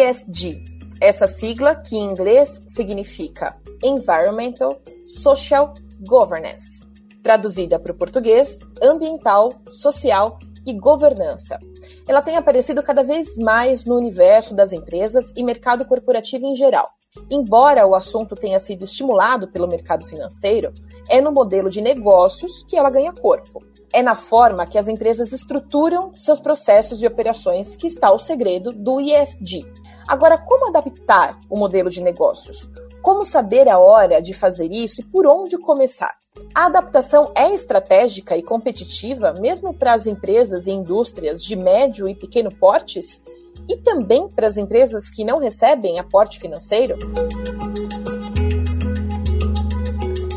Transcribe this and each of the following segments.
ESG, essa sigla que em inglês significa Environmental Social Governance, traduzida para o português, ambiental, social e governança. Ela tem aparecido cada vez mais no universo das empresas e mercado corporativo em geral. Embora o assunto tenha sido estimulado pelo mercado financeiro, é no modelo de negócios que ela ganha corpo. É na forma que as empresas estruturam seus processos e operações que está o segredo do ESG. Agora, como adaptar o modelo de negócios? Como saber a hora de fazer isso e por onde começar? A adaptação é estratégica e competitiva mesmo para as empresas e indústrias de médio e pequeno portes? E também para as empresas que não recebem aporte financeiro?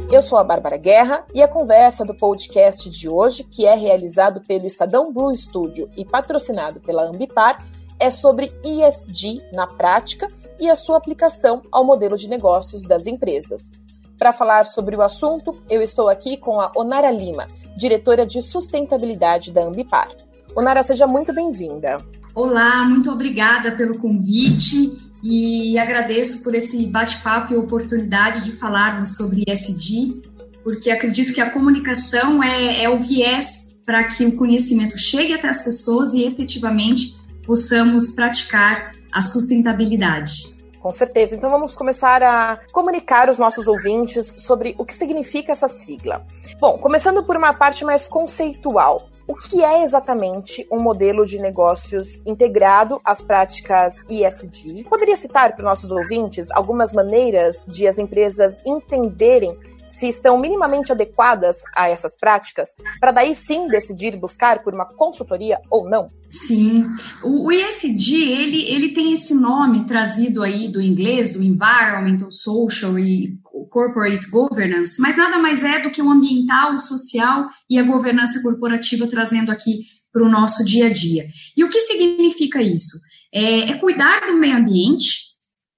Eu sou a Bárbara Guerra e a conversa do podcast de hoje, que é realizado pelo Estadão Blue Studio e patrocinado pela Ambipar, é sobre ESG na prática e a sua aplicação ao modelo de negócios das empresas. Para falar sobre o assunto, eu estou aqui com a Onara Lima, diretora de sustentabilidade da Ambipar. Onara, seja muito bem-vinda. Olá, muito obrigada pelo convite e agradeço por esse bate-papo e oportunidade de falarmos sobre ESG, porque acredito que a comunicação é, é o viés para que o conhecimento chegue até as pessoas e efetivamente possamos praticar a sustentabilidade. Com certeza. Então vamos começar a comunicar os nossos ouvintes sobre o que significa essa sigla. Bom, começando por uma parte mais conceitual. O que é exatamente um modelo de negócios integrado às práticas ESG? Poderia citar para os nossos ouvintes algumas maneiras de as empresas entenderem se estão minimamente adequadas a essas práticas, para daí sim decidir buscar por uma consultoria ou não? Sim, o, ESG ele, ele tem esse nome trazido aí do inglês, do Environmental, Social e Corporate Governance, mas nada mais é do que o ambiental, o social e a governança corporativa trazendo aqui para o nosso dia a dia. E o que significa isso? É, é cuidar do meio ambiente,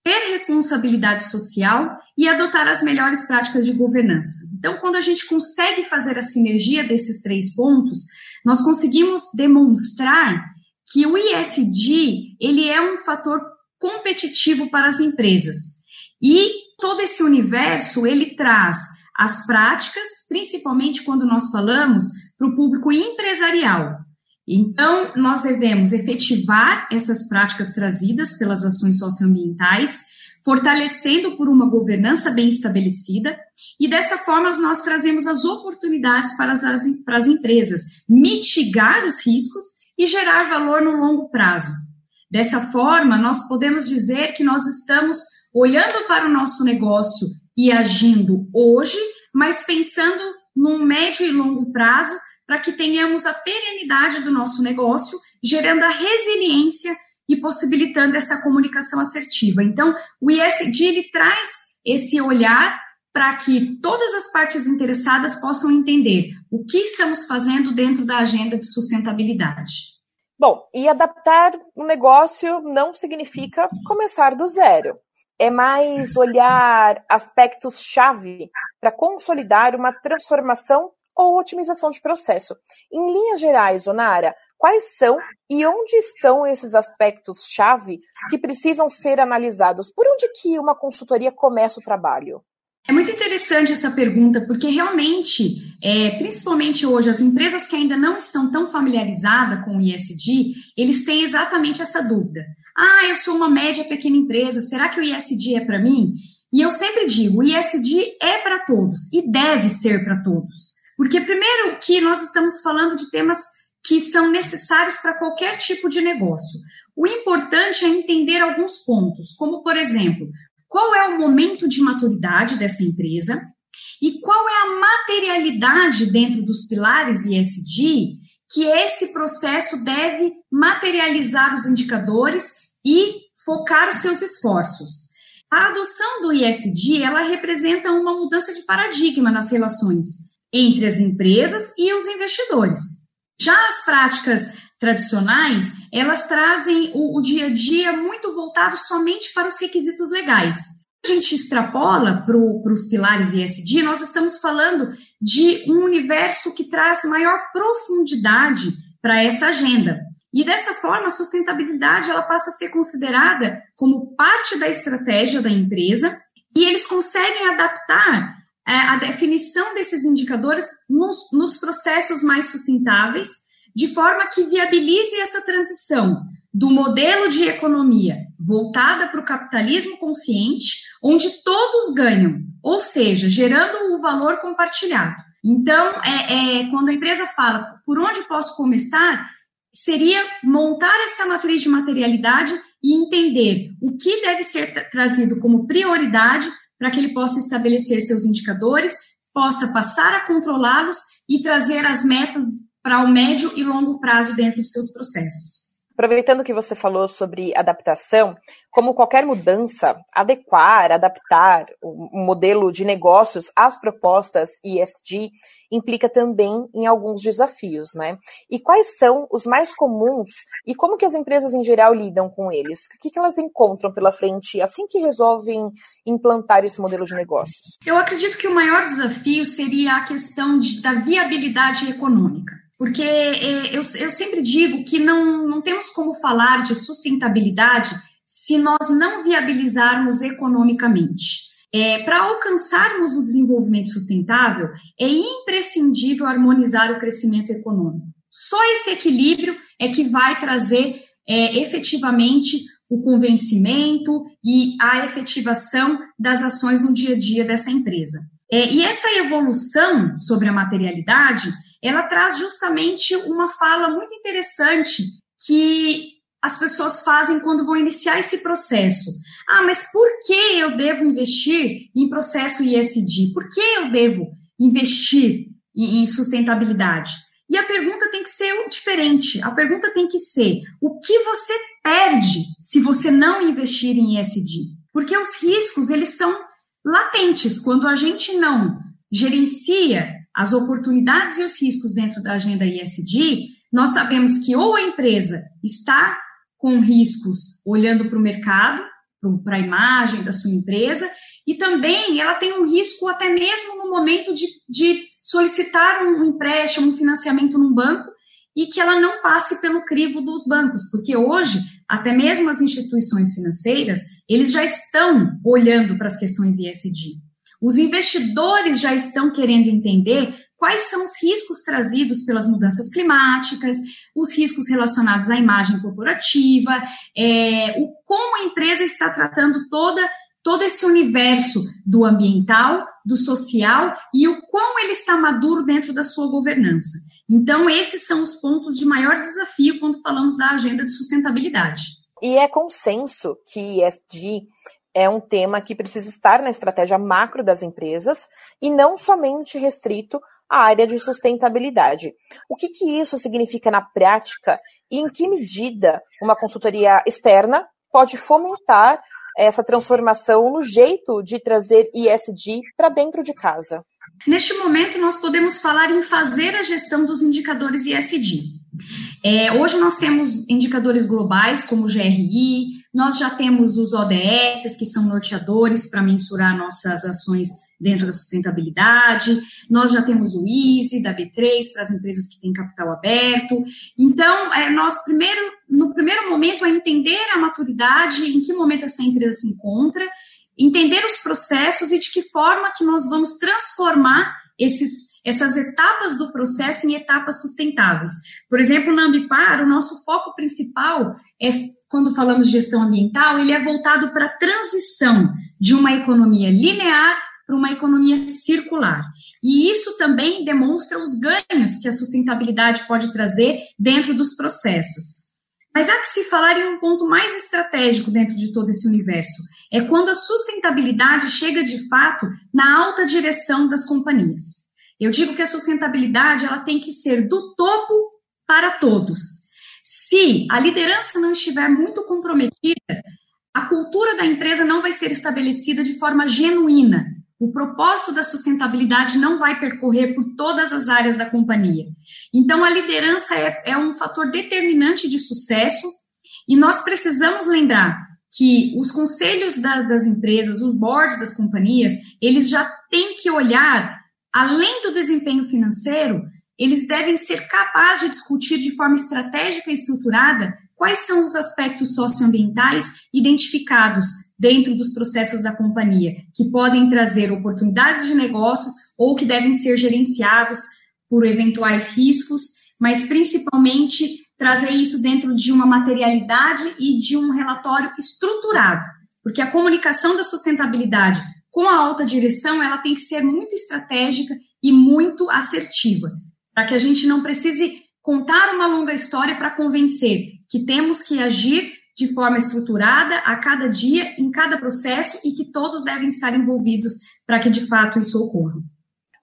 ter responsabilidade social e adotar as melhores práticas de governança. Então, quando a gente consegue fazer a sinergia desses três pontos, nós conseguimos demonstrar que o ISD ele é um fator competitivo para as empresas. E todo esse universo ele traz as práticas, principalmente quando nós falamos para o público empresarial. Então, nós devemos efetivar essas práticas trazidas pelas ações socioambientais, fortalecendo por uma governança bem estabelecida, e dessa forma nós trazemos as oportunidades para as, para as empresas mitigar os riscos e gerar valor no longo prazo. Dessa forma, nós podemos dizer que nós estamos olhando para o nosso negócio e agindo hoje, mas pensando num médio e longo prazo para que tenhamos a perenidade do nosso negócio, gerando a resiliência e possibilitando essa comunicação assertiva. Então, o ISD ele traz esse olhar para que todas as partes interessadas possam entender o que estamos fazendo dentro da agenda de sustentabilidade. Bom, e adaptar o negócio não significa começar do zero. É mais olhar aspectos-chave para consolidar uma transformação ou otimização de processo. Em linhas gerais, Onara, quais são e onde estão esses aspectos-chave que precisam ser analisados? Por onde que uma consultoria começa o trabalho? É muito interessante essa pergunta, porque realmente, é, principalmente hoje, as empresas que ainda não estão tão familiarizadas com o ISD, eles têm exatamente essa dúvida. Ah, eu sou uma média pequena empresa, será que o ISD é para mim? E eu sempre digo, o ISD é para todos e deve ser para todos. Porque, primeiro, que nós estamos falando de temas que são necessários para qualquer tipo de negócio. O importante é entender alguns pontos, como, por exemplo, qual é o momento de maturidade dessa empresa e qual é a materialidade dentro dos pilares ISD que esse processo deve materializar os indicadores e focar os seus esforços. A adoção do ISD, ela representa uma mudança de paradigma nas relações entre as empresas e os investidores. Já as práticas tradicionais, elas trazem o, o dia a dia muito voltado somente para os requisitos legais. A gente extrapola para os pilares ESG, nós estamos falando de um universo que traz maior profundidade para essa agenda. E dessa forma, a sustentabilidade ela passa a ser considerada como parte da estratégia da empresa e eles conseguem adaptar é, a definição desses indicadores nos, nos processos mais sustentáveis, de forma que viabilize essa transição do modelo de economia voltada para o capitalismo consciente, onde todos ganham, ou seja, gerando o valor compartilhado. Então, é, é, quando a empresa fala por onde posso começar, seria montar essa matriz de materialidade e entender o que deve ser trazido como prioridade para que ele possa estabelecer seus indicadores, possa passar a controlá-los e trazer as metas para o médio e longo prazo dentro dos seus processos. Aproveitando que você falou sobre adaptação, como qualquer mudança, adequar, adaptar o modelo de negócios às propostas ESG implica também em alguns desafios, né? E quais são os mais comuns e como que as empresas em geral lidam com eles? O que, que elas encontram pela frente assim que resolvem implantar esse modelo de negócios? Eu acredito que o maior desafio seria a questão de, da viabilidade econômica. Porque é, eu, eu sempre digo que não, não temos como falar de sustentabilidade se nós não viabilizarmos economicamente. É, Para alcançarmos o desenvolvimento sustentável, é imprescindível harmonizar o crescimento econômico. Só esse equilíbrio é que vai trazer é, efetivamente o convencimento e a efetivação das ações no dia a dia dessa empresa. É, e essa evolução sobre a materialidade ela traz justamente uma fala muito interessante que as pessoas fazem quando vão iniciar esse processo. Ah, mas por que eu devo investir em processo ISD? Por que eu devo investir em sustentabilidade? E a pergunta tem que ser diferente. A pergunta tem que ser: o que você perde se você não investir em ISD? Porque os riscos, eles são latentes. Quando a gente não gerencia as oportunidades e os riscos dentro da agenda ISD, nós sabemos que ou a empresa está com riscos olhando para o mercado, para a imagem da sua empresa, e também ela tem um risco até mesmo no momento de, de solicitar um empréstimo, um financiamento num banco, e que ela não passe pelo crivo dos bancos, porque hoje, até mesmo as instituições financeiras, eles já estão olhando para as questões ISD. Os investidores já estão querendo entender quais são os riscos trazidos pelas mudanças climáticas, os riscos relacionados à imagem corporativa, é, o como a empresa está tratando toda todo esse universo do ambiental, do social e o quão ele está maduro dentro da sua governança. Então, esses são os pontos de maior desafio quando falamos da agenda de sustentabilidade. E é consenso que ESG é um tema que precisa estar na estratégia macro das empresas e não somente restrito à área de sustentabilidade. O que, que isso significa na prática e em que medida uma consultoria externa pode fomentar essa transformação no jeito de trazer ISD para dentro de casa? Neste momento, nós podemos falar em fazer a gestão dos indicadores ISD. É, hoje nós temos indicadores globais como o GRI, nós já temos os ODS, que são norteadores para mensurar nossas ações dentro da sustentabilidade, nós já temos o EASY da B3 para as empresas que têm capital aberto. Então, é, nós primeiro, no primeiro momento, é entender a maturidade, em que momento essa empresa se encontra, entender os processos e de que forma que nós vamos transformar esses essas etapas do processo em etapas sustentáveis. Por exemplo, na Ambipar, o nosso foco principal é, quando falamos de gestão ambiental, ele é voltado para a transição de uma economia linear para uma economia circular. E isso também demonstra os ganhos que a sustentabilidade pode trazer dentro dos processos. Mas há que se falar em um ponto mais estratégico dentro de todo esse universo. É quando a sustentabilidade chega de fato na alta direção das companhias. Eu digo que a sustentabilidade ela tem que ser do topo para todos. Se a liderança não estiver muito comprometida, a cultura da empresa não vai ser estabelecida de forma genuína. O propósito da sustentabilidade não vai percorrer por todas as áreas da companhia. Então, a liderança é, é um fator determinante de sucesso e nós precisamos lembrar que os conselhos da, das empresas, os boards das companhias, eles já têm que olhar além do desempenho financeiro, eles devem ser capazes de discutir de forma estratégica e estruturada quais são os aspectos socioambientais identificados dentro dos processos da companhia, que podem trazer oportunidades de negócios ou que devem ser gerenciados por eventuais riscos, mas principalmente trazer isso dentro de uma materialidade e de um relatório estruturado, porque a comunicação da sustentabilidade com a alta direção, ela tem que ser muito estratégica e muito assertiva, para que a gente não precise contar uma longa história para convencer que temos que agir de forma estruturada a cada dia, em cada processo e que todos devem estar envolvidos para que de fato isso ocorra.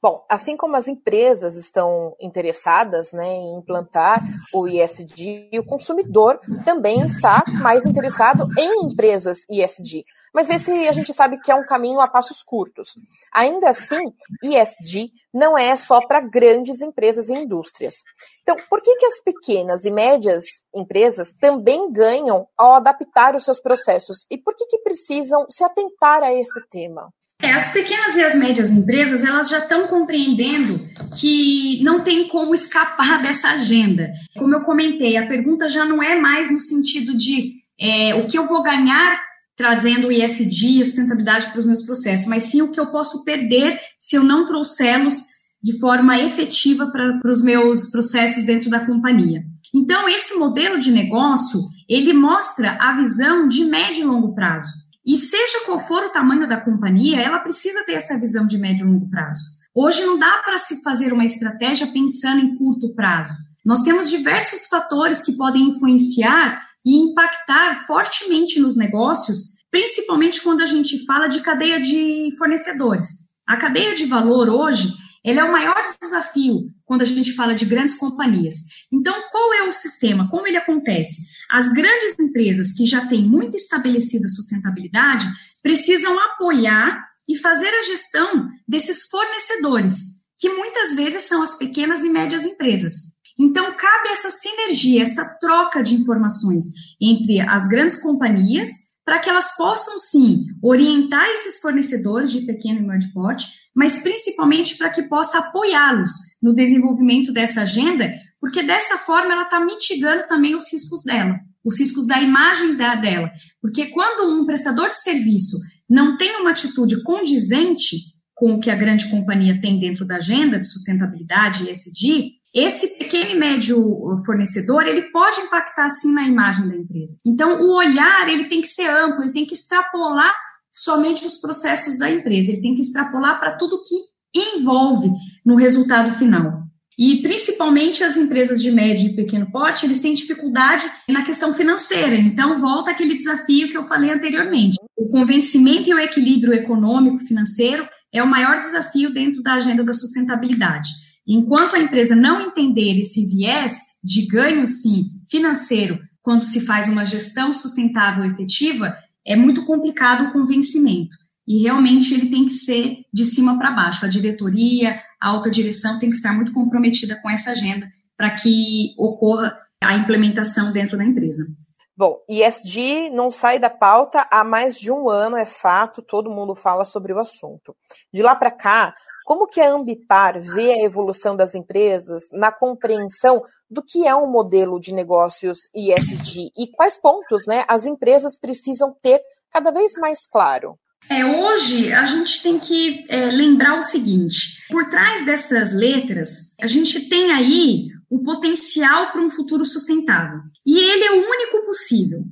Bom, assim como as empresas estão interessadas né, em implantar o ISD, o consumidor também está mais interessado em empresas ISD. Mas esse a gente sabe que é um caminho a passos curtos. Ainda assim, ISD não é só para grandes empresas e indústrias. Então, por que, que as pequenas e médias empresas também ganham ao adaptar os seus processos? E por que, que precisam se atentar a esse tema? É, as pequenas e as médias empresas, elas já estão compreendendo que não tem como escapar dessa agenda. Como eu comentei, a pergunta já não é mais no sentido de é, o que eu vou ganhar trazendo o ISD e sustentabilidade para os meus processos, mas sim o que eu posso perder se eu não trouxê-los de forma efetiva para, para os meus processos dentro da companhia. Então, esse modelo de negócio, ele mostra a visão de médio e longo prazo. E seja qual for o tamanho da companhia, ela precisa ter essa visão de médio e longo prazo. Hoje não dá para se fazer uma estratégia pensando em curto prazo. Nós temos diversos fatores que podem influenciar e impactar fortemente nos negócios, principalmente quando a gente fala de cadeia de fornecedores. A cadeia de valor hoje, ela é o maior desafio quando a gente fala de grandes companhias. Então, qual é o sistema? Como ele acontece? As grandes empresas que já têm muito estabelecida sustentabilidade precisam apoiar e fazer a gestão desses fornecedores, que muitas vezes são as pequenas e médias empresas. Então, cabe essa sinergia, essa troca de informações entre as grandes companhias, para que elas possam, sim, orientar esses fornecedores de pequeno e médio porte, mas principalmente para que possa apoiá-los no desenvolvimento dessa agenda porque dessa forma ela está mitigando também os riscos dela, os riscos da imagem da, dela. Porque quando um prestador de serviço não tem uma atitude condizente com o que a grande companhia tem dentro da agenda de sustentabilidade e ESG, esse pequeno e médio fornecedor, ele pode impactar sim na imagem da empresa. Então, o olhar, ele tem que ser amplo, ele tem que extrapolar somente os processos da empresa, ele tem que extrapolar para tudo que envolve no resultado final. E principalmente as empresas de médio e pequeno porte, eles têm dificuldade na questão financeira. Então, volta aquele desafio que eu falei anteriormente. O convencimento e o equilíbrio econômico financeiro é o maior desafio dentro da agenda da sustentabilidade. Enquanto a empresa não entender esse viés de ganho, sim, financeiro, quando se faz uma gestão sustentável efetiva, é muito complicado o convencimento. E realmente ele tem que ser de cima para baixo. A diretoria, a alta direção tem que estar muito comprometida com essa agenda para que ocorra a implementação dentro da empresa. Bom, ESG não sai da pauta há mais de um ano, é fato, todo mundo fala sobre o assunto. De lá para cá, como que a Ambipar vê a evolução das empresas na compreensão do que é um modelo de negócios ESG e quais pontos né, as empresas precisam ter cada vez mais claro? É, hoje a gente tem que é, lembrar o seguinte: por trás dessas letras, a gente tem aí o potencial para um futuro sustentável. E ele é o único possível.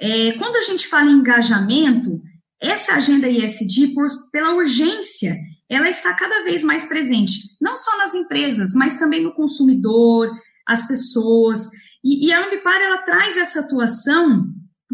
É, quando a gente fala em engajamento, essa agenda ISD, por, pela urgência, ela está cada vez mais presente, não só nas empresas, mas também no consumidor, as pessoas. E, e a Ambipar ela traz essa atuação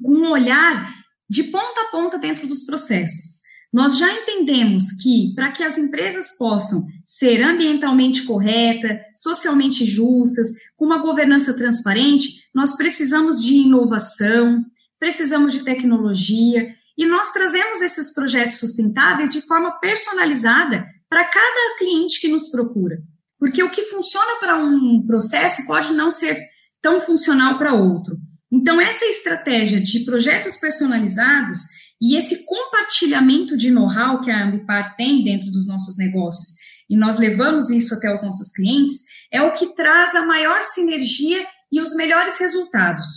com um olhar de ponta a ponta dentro dos processos. Nós já entendemos que para que as empresas possam ser ambientalmente corretas, socialmente justas, com uma governança transparente, nós precisamos de inovação, precisamos de tecnologia e nós trazemos esses projetos sustentáveis de forma personalizada para cada cliente que nos procura. Porque o que funciona para um processo pode não ser tão funcional para outro. Então, essa estratégia de projetos personalizados e esse compartilhamento de know-how que a Ambipar tem dentro dos nossos negócios e nós levamos isso até os nossos clientes, é o que traz a maior sinergia e os melhores resultados.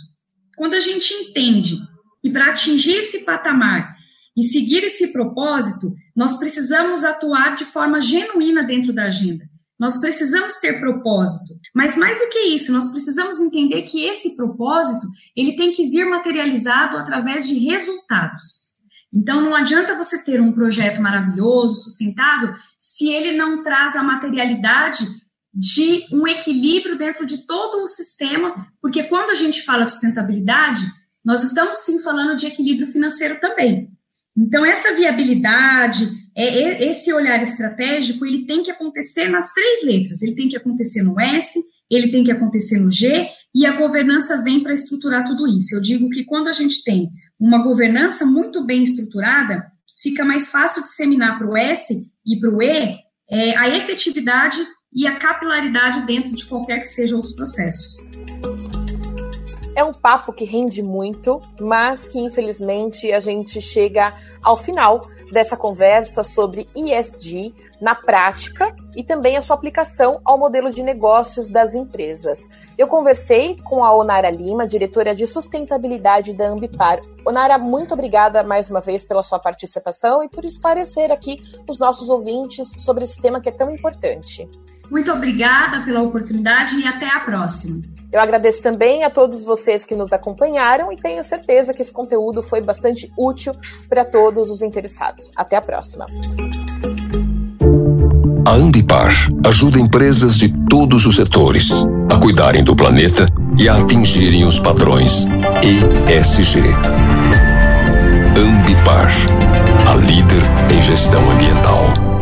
Quando a gente entende que para atingir esse patamar e seguir esse propósito, nós precisamos atuar de forma genuína dentro da agenda. Nós precisamos ter propósito, mas mais do que isso, nós precisamos entender que esse propósito, ele tem que vir materializado através de resultados. Então não adianta você ter um projeto maravilhoso, sustentável, se ele não traz a materialidade de um equilíbrio dentro de todo o sistema, porque quando a gente fala de sustentabilidade, nós estamos sim falando de equilíbrio financeiro também. Então, essa viabilidade, é, esse olhar estratégico, ele tem que acontecer nas três letras. Ele tem que acontecer no S, ele tem que acontecer no G, e a governança vem para estruturar tudo isso. Eu digo que quando a gente tem uma governança muito bem estruturada, fica mais fácil disseminar para o S e para o E é, a efetividade e a capilaridade dentro de qualquer que sejam os processos. É um papo que rende muito, mas que infelizmente a gente chega ao final dessa conversa sobre ESG na prática e também a sua aplicação ao modelo de negócios das empresas. Eu conversei com a Onara Lima, diretora de sustentabilidade da Ambipar. Onara, muito obrigada mais uma vez pela sua participação e por esclarecer aqui os nossos ouvintes sobre esse tema que é tão importante. Muito obrigada pela oportunidade e até a próxima. Eu agradeço também a todos vocês que nos acompanharam e tenho certeza que esse conteúdo foi bastante útil para todos os interessados. Até a próxima. A Ambipar ajuda empresas de todos os setores a cuidarem do planeta e a atingirem os padrões ESG. Ambipar, a líder em gestão ambiental.